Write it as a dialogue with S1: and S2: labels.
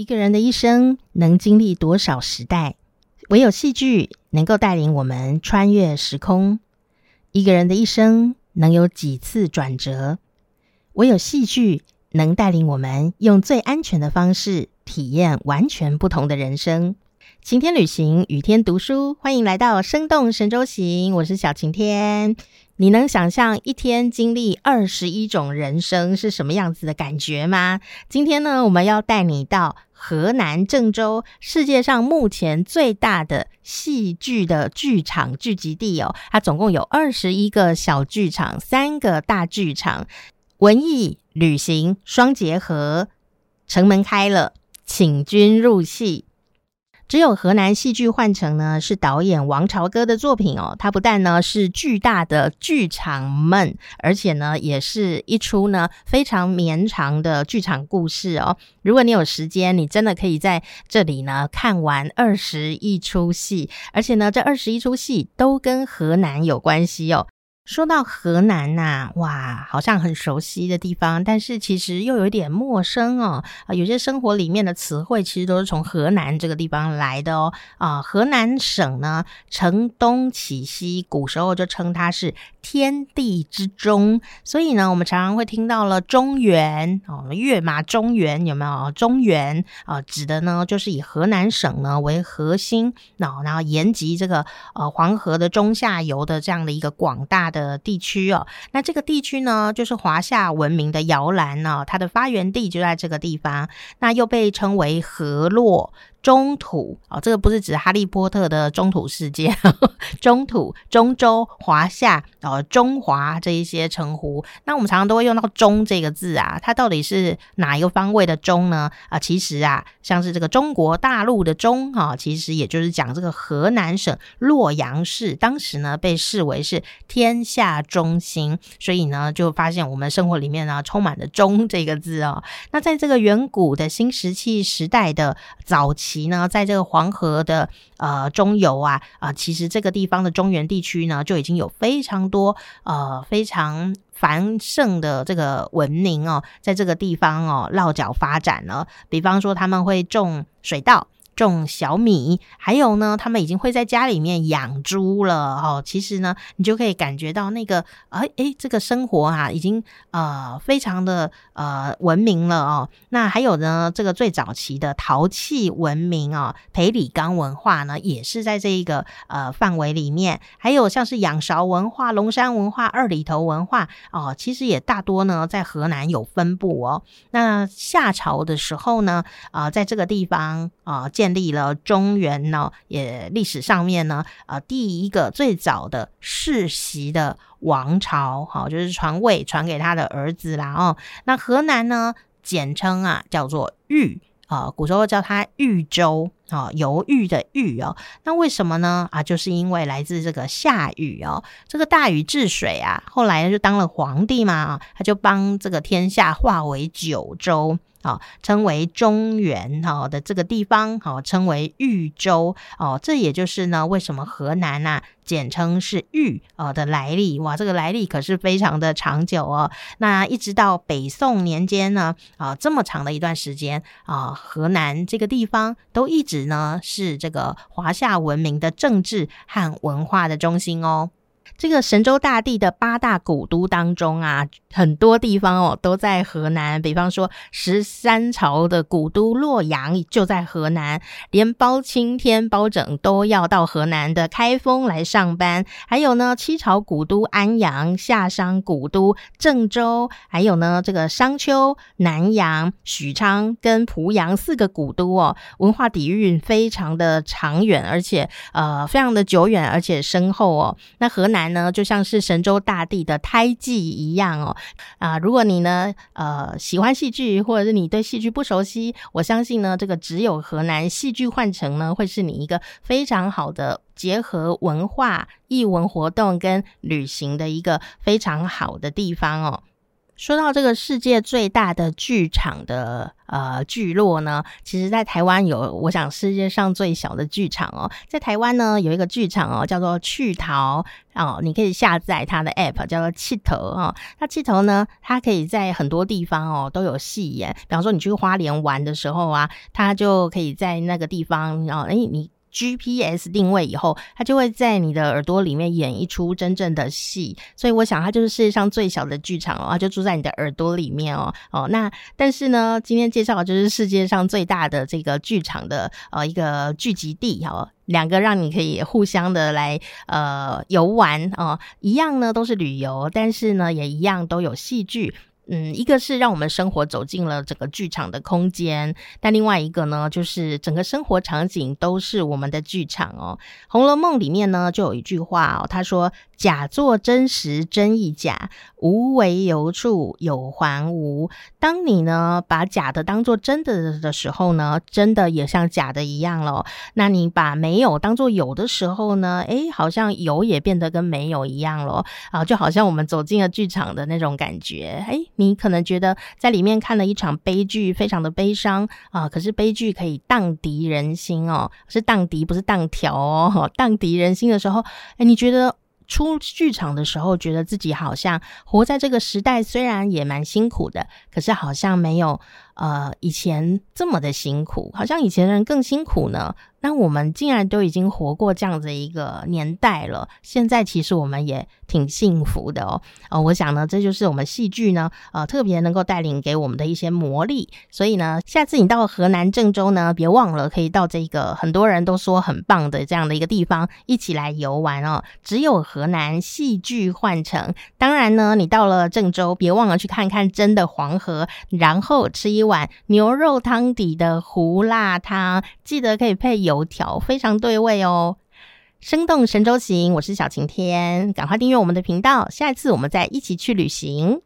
S1: 一个人的一生能经历多少时代？唯有戏剧能够带领我们穿越时空。一个人的一生能有几次转折？唯有戏剧能带领我们用最安全的方式体验完全不同的人生。晴天旅行，雨天读书，欢迎来到生动神州行。我是小晴天。你能想象一天经历二十一种人生是什么样子的感觉吗？今天呢，我们要带你到河南郑州，世界上目前最大的戏剧的剧场聚集地哦。它总共有二十一个小剧场，三个大剧场，文艺旅行双结合，城门开了，请君入戏。只有河南戏剧幻城呢，是导演王朝歌的作品哦。它不但呢是巨大的剧场梦，而且呢也是一出呢非常绵长的剧场故事哦。如果你有时间，你真的可以在这里呢看完二十一出戏，而且呢这二十一出戏都跟河南有关系哦。说到河南呐，哇，好像很熟悉的地方，但是其实又有一点陌生哦。啊，有些生活里面的词汇其实都是从河南这个地方来的哦。啊，河南省呢，承东启西，古时候就称它是天地之中，所以呢，我们常常会听到了中原哦，跃马中原有没有？中原啊，指的呢就是以河南省呢为核心，那然后沿及这个呃黄河的中下游的这样的一个广大的。的地区哦，那这个地区呢，就是华夏文明的摇篮呢，它的发源地就在这个地方，那又被称为河洛。中土哦，这个不是指哈利波特的中土世界，中土、中州、华夏啊，中华这一些称呼，那我们常常都会用到“中”这个字啊，它到底是哪一个方位的“中”呢？啊，其实啊，像是这个中国大陆的“中”哈，其实也就是讲这个河南省洛阳市，当时呢被视为是天下中心，所以呢就发现我们生活里面呢充满了“中”这个字哦。那在这个远古的新石器时代的早期。其呢，在这个黄河的呃中游啊啊，其实这个地方的中原地区呢，就已经有非常多呃非常繁盛的这个文明哦，在这个地方哦落脚发展了。比方说，他们会种水稻。种小米，还有呢，他们已经会在家里面养猪了哦。其实呢，你就可以感觉到那个，哎哎，这个生活啊，已经呃非常的呃文明了哦。那还有呢，这个最早期的陶器文明啊，裴李岗文化呢，也是在这一个呃范围里面。还有像是仰韶文化、龙山文化、二里头文化哦，其实也大多呢在河南有分布哦。那夏朝的时候呢，啊，在这个地方啊建。立了中原呢，也历史上面呢，呃，第一个最早的世袭的王朝，好，就是传位传给他的儿子啦。哦，那河南呢，简称啊叫做豫啊，古时候叫它豫州啊，犹豫的豫哦。那为什么呢？啊，就是因为来自这个夏禹哦，这个大禹治水啊，后来就当了皇帝嘛，他就帮这个天下化为九州。啊，称为中原哈的这个地方，好称为豫州哦，这也就是呢，为什么河南呐简称是豫哦的来历哇，这个来历可是非常的长久哦。那一直到北宋年间呢，啊这么长的一段时间啊，河南这个地方都一直呢是这个华夏文明的政治和文化的中心哦。这个神州大地的八大古都当中啊，很多地方哦都在河南。比方说十三朝的古都洛阳就在河南，连包青天、包拯都要到河南的开封来上班。还有呢，七朝古都安阳、夏商古都郑州，还有呢这个商丘、南阳、许昌跟濮阳四个古都哦，文化底蕴非常的长远，而且呃非常的久远，而且深厚哦。那河南。呢，就像是神州大地的胎记一样哦，啊，如果你呢，呃，喜欢戏剧，或者是你对戏剧不熟悉，我相信呢，这个只有河南戏剧幻城呢，会是你一个非常好的结合文化、艺文活动跟旅行的一个非常好的地方哦。说到这个世界最大的剧场的呃聚落呢，其实在台湾有，我想世界上最小的剧场哦，在台湾呢有一个剧场哦，叫做趣淘哦，你可以下载它的 app 叫做气头哦。那气头呢，它可以在很多地方哦都有戏演，比方说你去花莲玩的时候啊，它就可以在那个地方，然后哎你。GPS 定位以后，它就会在你的耳朵里面演一出真正的戏，所以我想它就是世界上最小的剧场哦，就住在你的耳朵里面哦哦。那但是呢，今天介绍的就是世界上最大的这个剧场的呃一个聚集地哦，两个让你可以互相的来呃游玩哦，一样呢都是旅游，但是呢也一样都有戏剧。嗯，一个是让我们生活走进了整个剧场的空间，但另外一个呢，就是整个生活场景都是我们的剧场哦。《红楼梦》里面呢，就有一句话哦，他说。假作真实，真亦假；无为由处，有还无。当你呢把假的当做真的的时候呢，真的也像假的一样了。那你把没有当做有的时候呢，诶，好像有也变得跟没有一样了啊！就好像我们走进了剧场的那种感觉。诶，你可能觉得在里面看了一场悲剧，非常的悲伤啊。可是悲剧可以荡涤人心哦，是荡涤，不是荡条哦。荡涤人心的时候，诶，你觉得？出剧场的时候，觉得自己好像活在这个时代，虽然也蛮辛苦的，可是好像没有呃以前这么的辛苦，好像以前人更辛苦呢。那我们竟然都已经活过这样子一个年代了，现在其实我们也挺幸福的哦。呃，我想呢，这就是我们戏剧呢，呃，特别能够带领给我们的一些魔力。所以呢，下次你到河南郑州呢，别忘了可以到这个很多人都说很棒的这样的一个地方，一起来游玩哦。只有河南戏剧幻城。当然呢，你到了郑州，别忘了去看看真的黄河，然后吃一碗牛肉汤底的胡辣汤，记得可以配油。条非常对味哦！生动神州行，我是小晴天，赶快订阅我们的频道，下一次我们再一起去旅行。